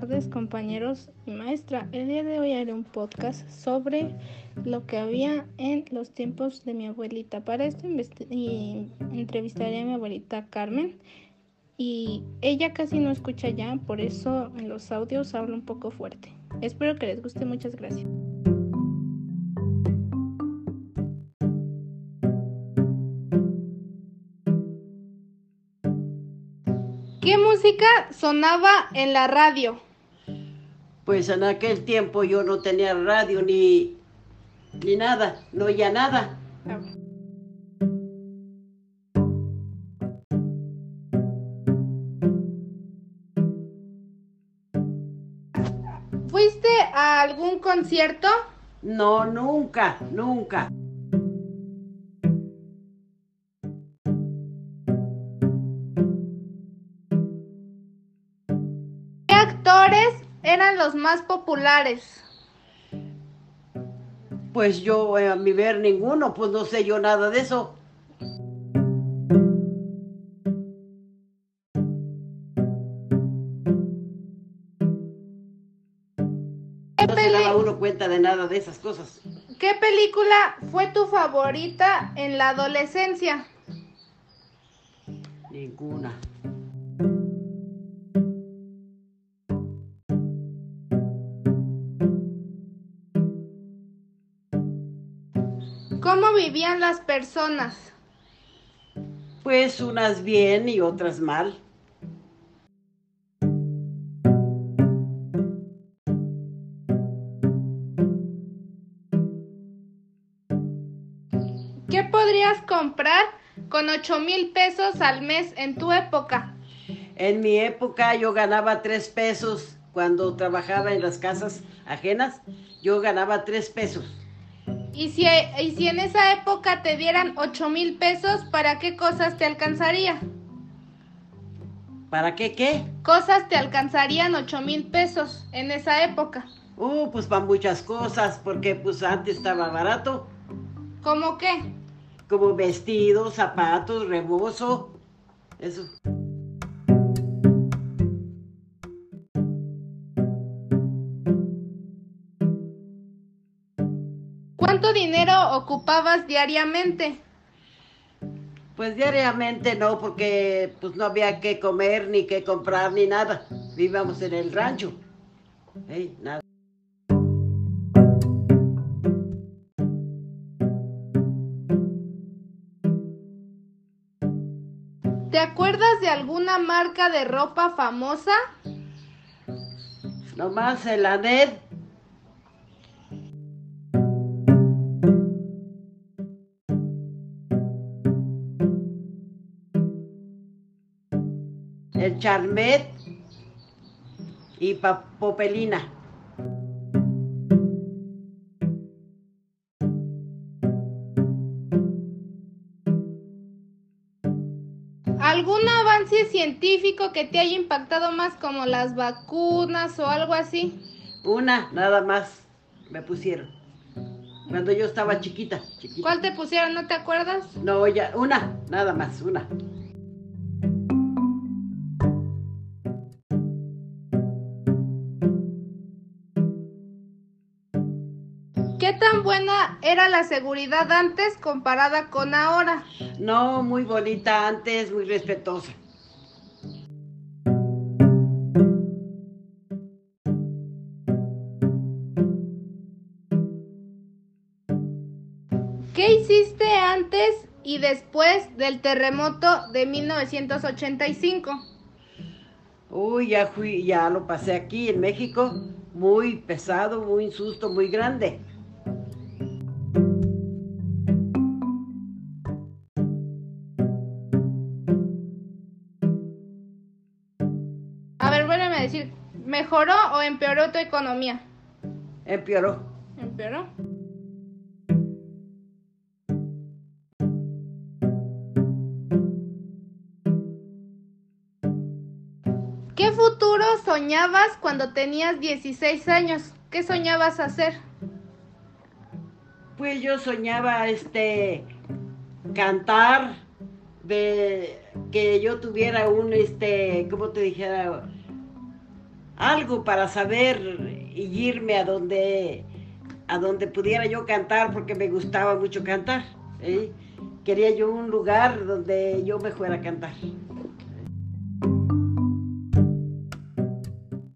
tardes compañeros y maestra. El día de hoy haré un podcast sobre lo que había en los tiempos de mi abuelita. Para esto entrevistaré a mi abuelita Carmen y ella casi no escucha ya, por eso en los audios hablo un poco fuerte. Espero que les guste, muchas gracias. ¿Qué música sonaba en la radio? Pues en aquel tiempo yo no tenía radio ni, ni nada, no oía nada. ¿Fuiste a algún concierto? No, nunca, nunca. Eran los más populares? Pues yo, eh, a mi ver, ninguno, pues no sé yo nada de eso. No se daba uno cuenta de nada de esas cosas. ¿Qué película fue tu favorita en la adolescencia? Ninguna. ¿Cómo vivían las personas? Pues unas bien y otras mal. ¿Qué podrías comprar con 8 mil pesos al mes en tu época? En mi época yo ganaba 3 pesos cuando trabajaba en las casas ajenas. Yo ganaba 3 pesos. Y si, y si en esa época te dieran 8 mil pesos, ¿para qué cosas te alcanzaría? ¿Para qué qué? Cosas te alcanzarían 8 mil pesos en esa época. Uh, pues para muchas cosas, porque pues antes estaba barato. ¿Cómo qué? Como vestidos, zapatos, rebozo, eso. ¿Cuánto dinero ocupabas diariamente? Pues diariamente no, porque pues no había que comer, ni que comprar, ni nada. Vivíamos en el rancho. nada. ¿Te acuerdas de alguna marca de ropa famosa? Nomás el ANED el charmet y popelina. ¿Algún avance científico que te haya impactado más como las vacunas o algo así? Una, nada más me pusieron. Cuando yo estaba chiquita, chiquita. ¿Cuál te pusieron? ¿No te acuerdas? No, ya, una, nada más, una. ¿Qué tan buena era la seguridad antes comparada con ahora? No, muy bonita antes, muy respetuosa. ¿Qué hiciste antes y después del terremoto de 1985? Uy, ya fui, ya lo pasé aquí en México, muy pesado, muy susto, muy grande. Decir, ¿mejoró o empeoró tu economía? Empeoró. ¿Empeoró? ¿Qué futuro soñabas cuando tenías 16 años? ¿Qué soñabas hacer? Pues yo soñaba este cantar de que yo tuviera un este, ¿cómo te dijera? Algo para saber y irme a donde, a donde pudiera yo cantar, porque me gustaba mucho cantar. ¿eh? Quería yo un lugar donde yo me fuera a cantar.